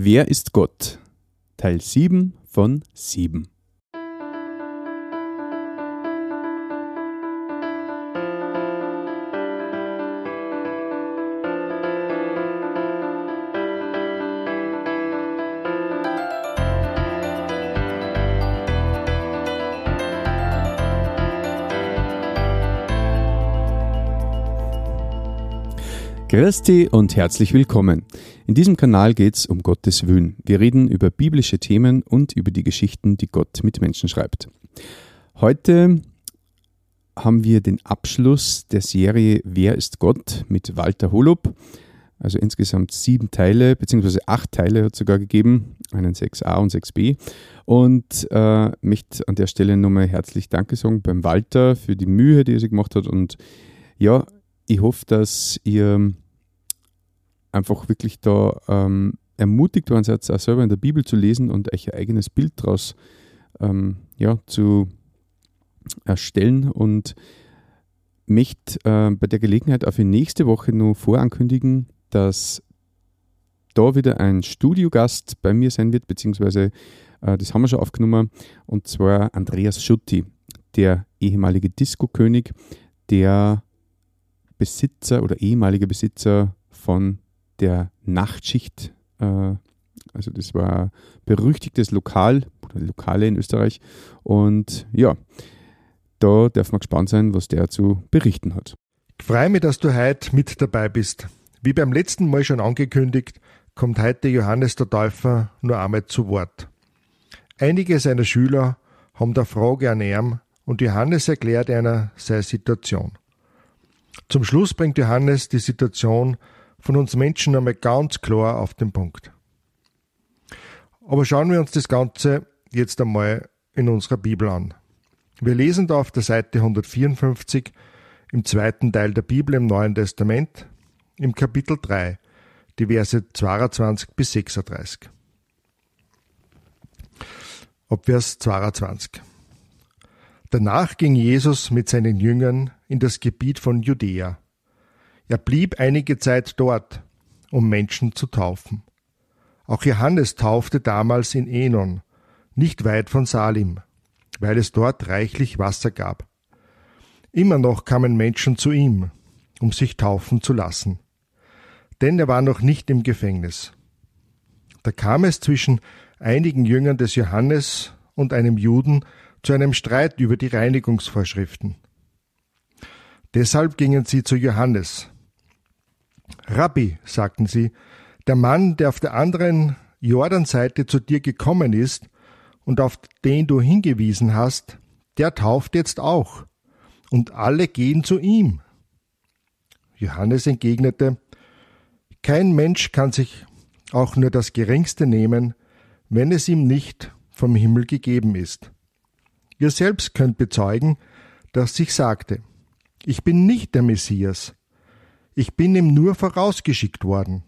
Wer ist Gott? Teil 7 von 7. Christi und herzlich willkommen. In diesem Kanal geht es um Gottes Willen. Wir reden über biblische Themen und über die Geschichten, die Gott mit Menschen schreibt. Heute haben wir den Abschluss der Serie Wer ist Gott mit Walter Holub. Also insgesamt sieben Teile, beziehungsweise acht Teile hat es sogar gegeben, einen 6a und 6b. Und äh, möchte an der Stelle nochmal herzlich Danke sagen beim Walter für die Mühe, die er sich gemacht hat. Und ja, ich hoffe, dass ihr einfach wirklich da ähm, ermutigt worden seid, auch selber in der Bibel zu lesen und euch ein eigenes Bild daraus ähm, ja, zu erstellen und möchte äh, bei der Gelegenheit auch für nächste Woche nur vorankündigen, dass da wieder ein Studiogast bei mir sein wird, beziehungsweise äh, das haben wir schon aufgenommen, und zwar Andreas Schutti, der ehemalige Disco-König, der Besitzer oder ehemalige Besitzer von der Nachtschicht. Äh, also das war ein berüchtigtes Lokal oder Lokale in Österreich. Und ja, da darf man gespannt sein, was der zu berichten hat. Ich freue mich, dass du heute mit dabei bist. Wie beim letzten Mal schon angekündigt, kommt heute Johannes der Täufer nur einmal zu Wort. Einige seiner Schüler haben da Frage an ihm und Johannes erklärt einer seine Situation. Zum Schluss bringt Johannes die Situation von uns Menschen einmal ganz klar auf den Punkt. Aber schauen wir uns das Ganze jetzt einmal in unserer Bibel an. Wir lesen da auf der Seite 154 im zweiten Teil der Bibel im Neuen Testament, im Kapitel 3, die Verse 22 bis 36. Ab Vers 22. Danach ging Jesus mit seinen Jüngern in das Gebiet von Judäa er blieb einige Zeit dort, um Menschen zu taufen. Auch Johannes taufte damals in Enon, nicht weit von Salim, weil es dort reichlich Wasser gab. Immer noch kamen Menschen zu ihm, um sich taufen zu lassen. Denn er war noch nicht im Gefängnis. Da kam es zwischen einigen Jüngern des Johannes und einem Juden zu einem Streit über die Reinigungsvorschriften. Deshalb gingen sie zu Johannes, Rabbi, sagten sie, der Mann, der auf der anderen Jordanseite zu dir gekommen ist und auf den du hingewiesen hast, der tauft jetzt auch, und alle gehen zu ihm. Johannes entgegnete, Kein Mensch kann sich auch nur das geringste nehmen, wenn es ihm nicht vom Himmel gegeben ist. Ihr selbst könnt bezeugen, dass ich sagte, ich bin nicht der Messias, ich bin ihm nur vorausgeschickt worden.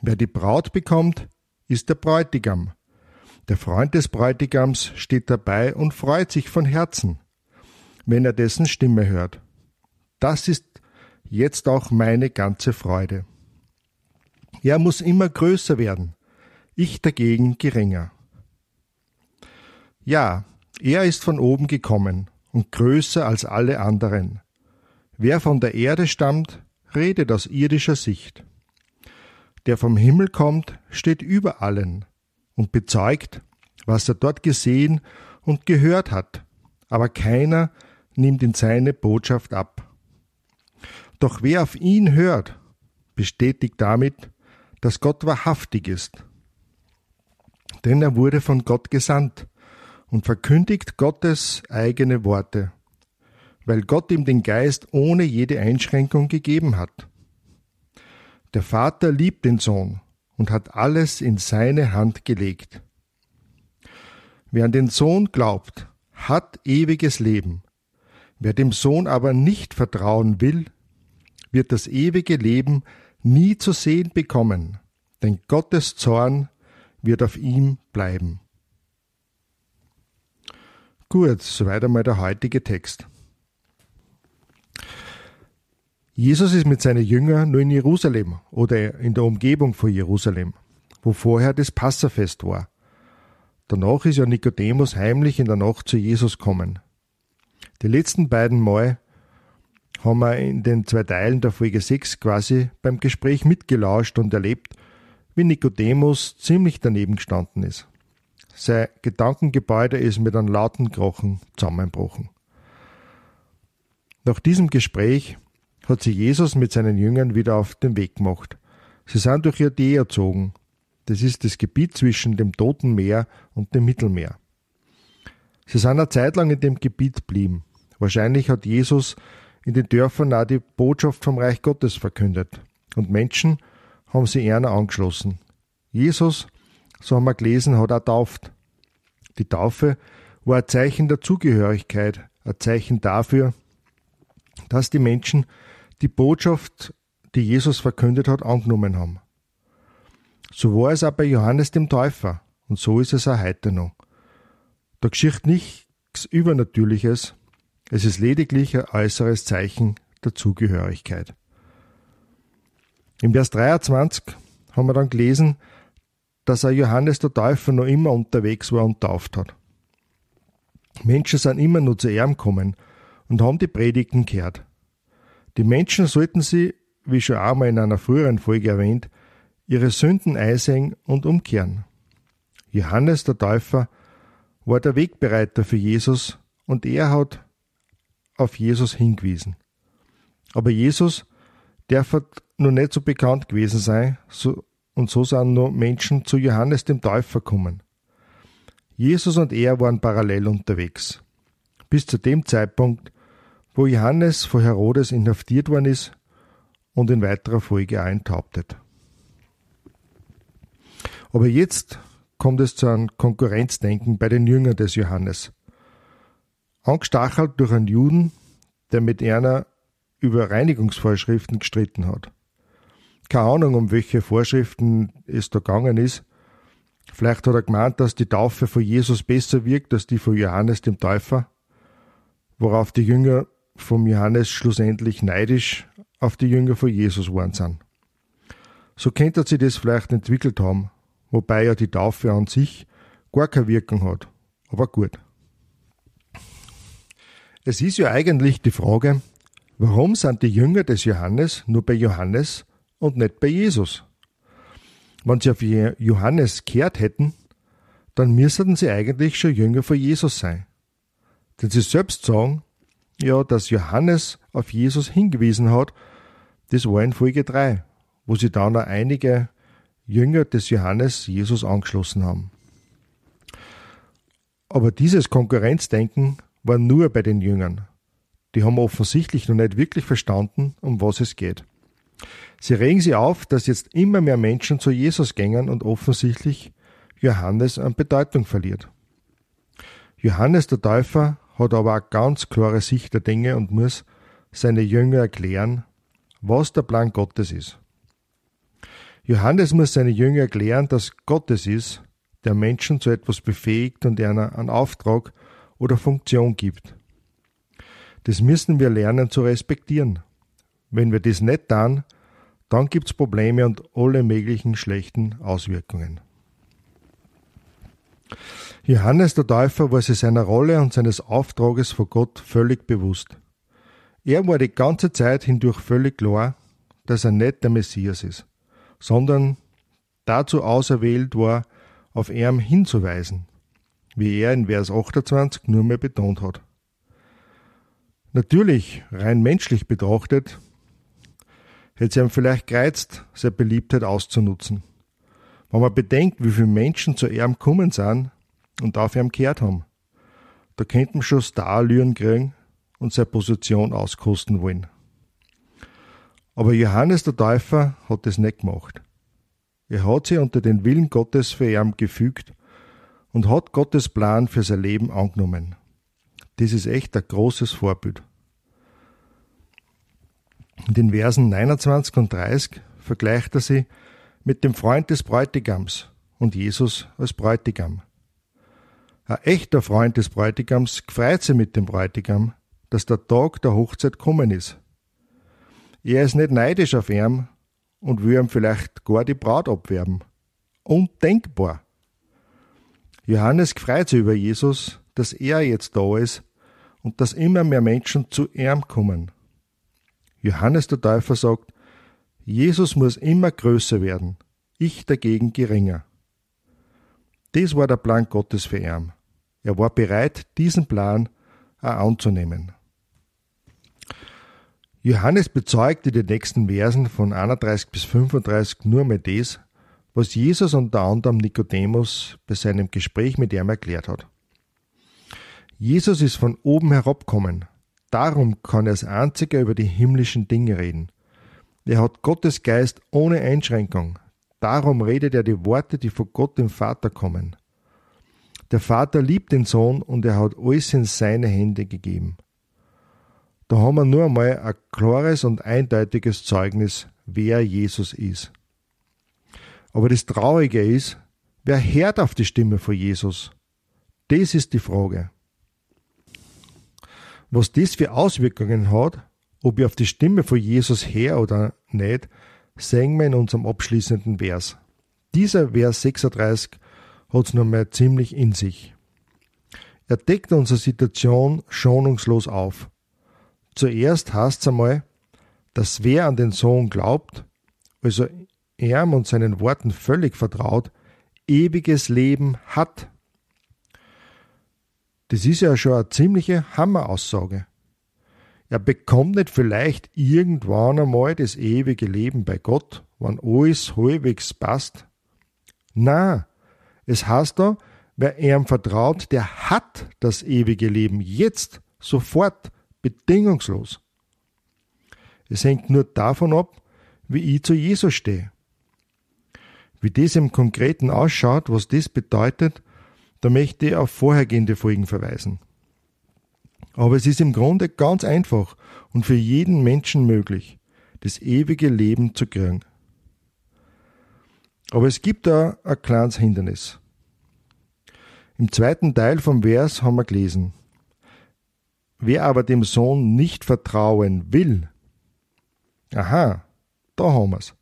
Wer die Braut bekommt, ist der Bräutigam. Der Freund des Bräutigams steht dabei und freut sich von Herzen, wenn er dessen Stimme hört. Das ist jetzt auch meine ganze Freude. Er muss immer größer werden, ich dagegen geringer. Ja, er ist von oben gekommen und größer als alle anderen. Wer von der Erde stammt, redet aus irdischer Sicht. Der vom Himmel kommt, steht über allen und bezeugt, was er dort gesehen und gehört hat, aber keiner nimmt ihn seine Botschaft ab. Doch wer auf ihn hört, bestätigt damit, dass Gott wahrhaftig ist. Denn er wurde von Gott gesandt und verkündigt Gottes eigene Worte weil Gott ihm den Geist ohne jede Einschränkung gegeben hat. Der Vater liebt den Sohn und hat alles in seine Hand gelegt. Wer an den Sohn glaubt, hat ewiges Leben. Wer dem Sohn aber nicht vertrauen will, wird das ewige Leben nie zu sehen bekommen, denn Gottes Zorn wird auf ihm bleiben. Gut, soweit einmal der heutige Text. Jesus ist mit seinen Jüngern nur in Jerusalem oder in der Umgebung von Jerusalem. wo vorher das Passafest war. Danach ist ja Nikodemus heimlich in der Nacht zu Jesus kommen. Die letzten beiden Mal haben wir in den zwei Teilen der Folge 6 quasi beim Gespräch mitgelauscht und erlebt, wie Nikodemus ziemlich daneben gestanden ist. Sein Gedankengebäude ist mit einem lauten Krochen zusammenbrochen. Nach diesem Gespräch hat sich Jesus mit seinen Jüngern wieder auf den Weg gemacht. Sie sind durch Judäa erzogen. Das ist das Gebiet zwischen dem Toten Meer und dem Mittelmeer. Sie sind eine Zeit lang in dem Gebiet blieben. Wahrscheinlich hat Jesus in den Dörfern auch die Botschaft vom Reich Gottes verkündet. Und Menschen haben sie eher angeschlossen. Jesus, so haben wir gelesen, hat auch tauft. Die Taufe war ein Zeichen der Zugehörigkeit, ein Zeichen dafür, dass die Menschen die Botschaft, die Jesus verkündet hat, angenommen haben. So war es auch bei Johannes dem Täufer und so ist es auch heute noch. Da geschieht nichts Übernatürliches, es ist lediglich ein äußeres Zeichen der Zugehörigkeit. Im Vers 23 haben wir dann gelesen, dass er Johannes der Täufer noch immer unterwegs war und tauft hat. Menschen sind immer nur zu ihm gekommen und haben die Predigten gehört. Die Menschen sollten sie, wie schon einmal in einer früheren Folge erwähnt, ihre Sünden einsehen und umkehren. Johannes der Täufer war der Wegbereiter für Jesus und er hat auf Jesus hingewiesen. Aber Jesus darf noch nicht so bekannt gewesen sein, so, und so sind nur Menschen zu Johannes dem Täufer gekommen. Jesus und er waren parallel unterwegs. Bis zu dem Zeitpunkt, wo Johannes vor Herodes inhaftiert worden ist und in weiterer Folge enthauptet. Aber jetzt kommt es zu einem Konkurrenzdenken bei den Jüngern des Johannes. Angestachelt durch einen Juden, der mit einer über Reinigungsvorschriften gestritten hat. Keine Ahnung, um welche Vorschriften es da gegangen ist. Vielleicht hat er gemeint, dass die Taufe von Jesus besser wirkt als die von Johannes dem Täufer, worauf die Jünger vom Johannes schlussendlich neidisch auf die Jünger von Jesus geworden sind. So könnte sich das vielleicht entwickelt haben, wobei ja die Taufe an sich gar keine Wirkung hat. Aber gut. Es ist ja eigentlich die Frage, warum sind die Jünger des Johannes nur bei Johannes und nicht bei Jesus? Wenn sie auf Johannes kehrt hätten, dann müssten sie eigentlich schon Jünger von Jesus sein. Denn sie selbst sagen, ja, dass Johannes auf Jesus hingewiesen hat, das war in Folge 3, wo sie dann auch einige Jünger des Johannes Jesus angeschlossen haben. Aber dieses Konkurrenzdenken war nur bei den Jüngern. Die haben offensichtlich noch nicht wirklich verstanden, um was es geht. Sie regen sich auf, dass jetzt immer mehr Menschen zu Jesus gängen und offensichtlich Johannes an Bedeutung verliert. Johannes der Täufer hat aber eine ganz klare Sicht der Dinge und muss seine Jünger erklären, was der Plan Gottes ist. Johannes muss seine Jünger erklären, dass Gottes ist, der Menschen zu etwas befähigt und einer einen Auftrag oder Funktion gibt. Das müssen wir lernen zu respektieren. Wenn wir das nicht tun, dann gibt's Probleme und alle möglichen schlechten Auswirkungen. Johannes der Täufer war sich seiner Rolle und seines Auftrages vor Gott völlig bewusst. Er war die ganze Zeit hindurch völlig klar, dass er nicht der Messias ist, sondern dazu auserwählt war, auf ihn hinzuweisen, wie er in Vers 28 nur mehr betont hat. Natürlich, rein menschlich betrachtet, hätte es ihm vielleicht gereizt, seine Beliebtheit auszunutzen. Wenn man bedenkt, wie viele Menschen zu ihm gekommen sind, und auf ihm gehört haben. Da könnten wir schon Starallüren kriegen und seine Position auskosten wollen. Aber Johannes der Täufer hat es nicht gemacht. Er hat sich unter den Willen Gottes für ihn gefügt und hat Gottes Plan für sein Leben angenommen. Das ist echt ein großes Vorbild. In den Versen 29 und 30 vergleicht er sie mit dem Freund des Bräutigams und Jesus als Bräutigam. Ein echter Freund des Bräutigams freut sich mit dem Bräutigam, dass der Tag der Hochzeit kommen ist. Er ist nicht neidisch auf ihn und will ihm vielleicht gar die Braut abwerben. undenkbar. Johannes freut sich über Jesus, dass er jetzt da ist und dass immer mehr Menschen zu ihm kommen. Johannes der Täufer sagt, Jesus muss immer größer werden, ich dagegen geringer. Das war der Plan Gottes für ihn. Er war bereit, diesen Plan auch anzunehmen. Johannes bezeugt in den nächsten Versen von 31 bis 35 nur mehr das, was Jesus unter anderem Nikodemus bei seinem Gespräch mit ihm erklärt hat. Jesus ist von oben herabkommen. Darum kann er als einziger über die himmlischen Dinge reden. Er hat Gottes Geist ohne Einschränkung. Darum redet er die Worte, die von Gott dem Vater kommen. Der Vater liebt den Sohn und er hat alles in seine Hände gegeben. Da haben wir nur einmal ein klares und eindeutiges Zeugnis, wer Jesus ist. Aber das Traurige ist, wer hört auf die Stimme von Jesus? Das ist die Frage. Was das für Auswirkungen hat, ob ich auf die Stimme von Jesus her oder nicht, sehen wir in unserem abschließenden Vers. Dieser Vers 36 hat es nochmal ziemlich in sich. Er deckt unsere Situation schonungslos auf. Zuerst heißt es einmal, dass wer an den Sohn glaubt, also ihm und seinen Worten völlig vertraut, ewiges Leben hat. Das ist ja schon eine ziemliche Hammeraussage. Er bekommt nicht vielleicht irgendwann einmal das ewige Leben bei Gott, wenn alles halbwegs passt. Na, es heißt da, wer ihm vertraut, der hat das ewige Leben jetzt, sofort, bedingungslos. Es hängt nur davon ab, wie ich zu Jesus stehe. Wie das im Konkreten ausschaut, was das bedeutet, da möchte ich auf vorhergehende Folgen verweisen. Aber es ist im Grunde ganz einfach und für jeden Menschen möglich, das ewige Leben zu kriegen. Aber es gibt da ein kleines Hindernis. Im zweiten Teil vom Vers haben wir gelesen, Wer aber dem Sohn nicht vertrauen will, aha, da haben wir's.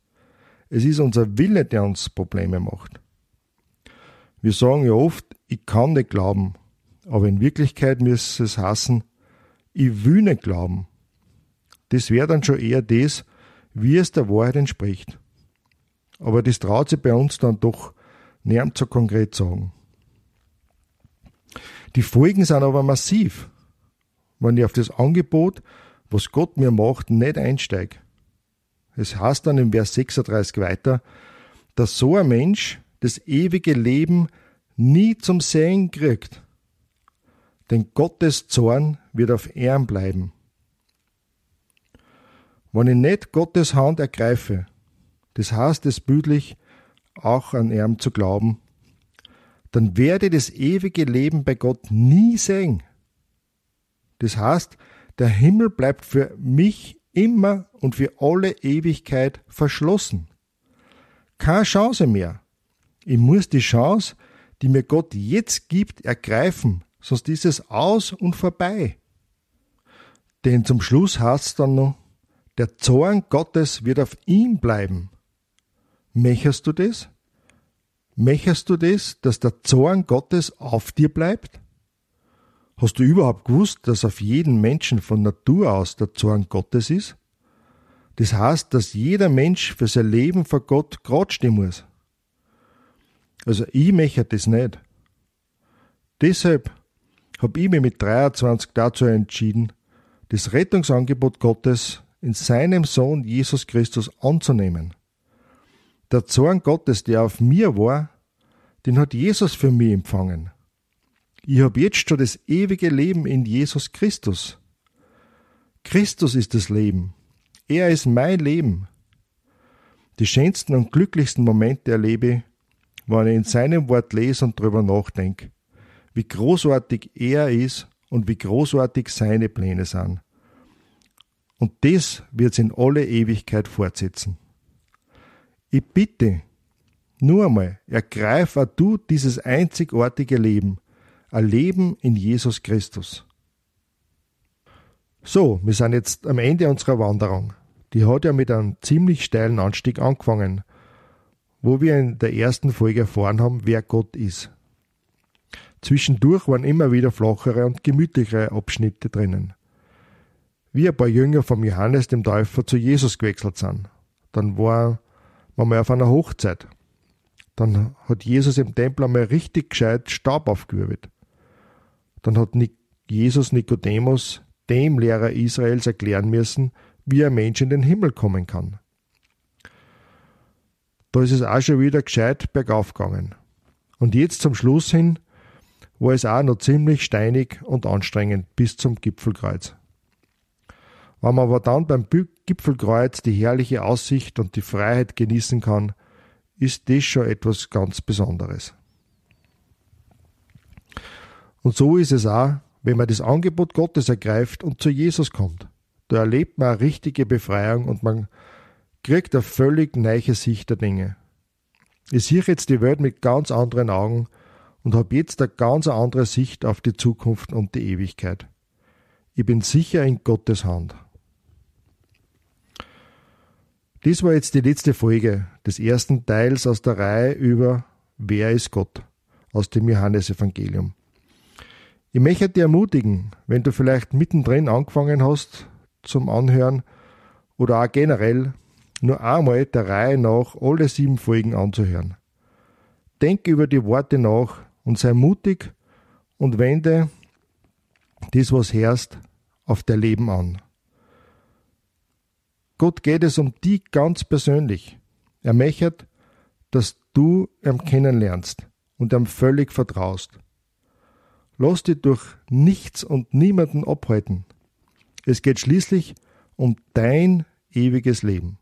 Es ist unser Wille, der uns Probleme macht. Wir sagen ja oft, ich kann nicht glauben, aber in Wirklichkeit müsste es heißen, ich will nicht glauben. Das wäre dann schon eher das, wie es der Wahrheit entspricht. Aber das traut sich bei uns dann doch niemand so konkret sagen. Die Folgen sind aber massiv wenn ich auf das Angebot, was Gott mir macht, nicht einsteige. Es heißt dann im Vers 36 weiter, dass so ein Mensch das ewige Leben nie zum Sehen kriegt. Denn Gottes Zorn wird auf Ehren bleiben. Wenn ich nicht Gottes Hand ergreife, das heißt es bildlich, auch an Ehren zu glauben, dann werde ich das ewige Leben bei Gott nie sehen. Das heißt, der Himmel bleibt für mich immer und für alle Ewigkeit verschlossen. Keine Chance mehr. Ich muss die Chance, die mir Gott jetzt gibt, ergreifen, sonst ist es aus und vorbei. Denn zum Schluss heißt dann noch, der Zorn Gottes wird auf ihm bleiben. Mecherst du das? Mecherst du das, dass der Zorn Gottes auf dir bleibt? Hast du überhaupt gewusst, dass auf jeden Menschen von Natur aus der Zorn Gottes ist? Das heißt, dass jeder Mensch für sein Leben vor Gott gerade stehen muss. Also ich möchte das nicht. Deshalb habe ich mich mit 23 dazu entschieden, das Rettungsangebot Gottes in seinem Sohn Jesus Christus anzunehmen. Der Zorn Gottes, der auf mir war, den hat Jesus für mich empfangen. Ich habe jetzt schon das ewige Leben in Jesus Christus. Christus ist das Leben. Er ist mein Leben. Die schönsten und glücklichsten Momente erlebe ich, wenn ich in seinem Wort lese und darüber nachdenke, wie großartig er ist und wie großartig seine Pläne sind. Und das wird in alle Ewigkeit fortsetzen. Ich bitte, nur einmal, ergreif auch du dieses einzigartige Leben, ein Leben in Jesus Christus. So, wir sind jetzt am Ende unserer Wanderung. Die hat ja mit einem ziemlich steilen Anstieg angefangen, wo wir in der ersten Folge erfahren haben, wer Gott ist. Zwischendurch waren immer wieder flachere und gemütlichere Abschnitte drinnen. Wie ein paar Jünger vom Johannes dem Täufer zu Jesus gewechselt sind. Dann war man mal auf einer Hochzeit. Dann hat Jesus im Tempel einmal richtig gescheit Staub aufgewirbelt. Dann hat Jesus Nikodemus, dem Lehrer Israels, erklären müssen, wie ein Mensch in den Himmel kommen kann. Da ist es auch schon wieder gescheit bergauf gegangen. Und jetzt zum Schluss hin war es auch noch ziemlich steinig und anstrengend bis zum Gipfelkreuz. Wenn man aber dann beim Gipfelkreuz die herrliche Aussicht und die Freiheit genießen kann, ist das schon etwas ganz Besonderes. Und so ist es auch, wenn man das Angebot Gottes ergreift und zu Jesus kommt. Da erlebt man eine richtige Befreiung und man kriegt eine völlig neue Sicht der Dinge. Ich sehe jetzt die Welt mit ganz anderen Augen und habe jetzt eine ganz andere Sicht auf die Zukunft und die Ewigkeit. Ich bin sicher in Gottes Hand. Dies war jetzt die letzte Folge des ersten Teils aus der Reihe über Wer ist Gott aus dem Johannesevangelium. Ich möchte dich ermutigen, wenn du vielleicht mittendrin angefangen hast zum Anhören oder auch generell nur einmal der Reihe nach alle sieben Folgen anzuhören. Denk über die Worte nach und sei mutig und wende das, was herrscht, auf dein Leben an. Gott geht es um dich ganz persönlich. Er möchte, dass du ihn kennenlernst und ihm völlig vertraust. Lass dich durch nichts und niemanden abhalten. Es geht schließlich um dein ewiges Leben.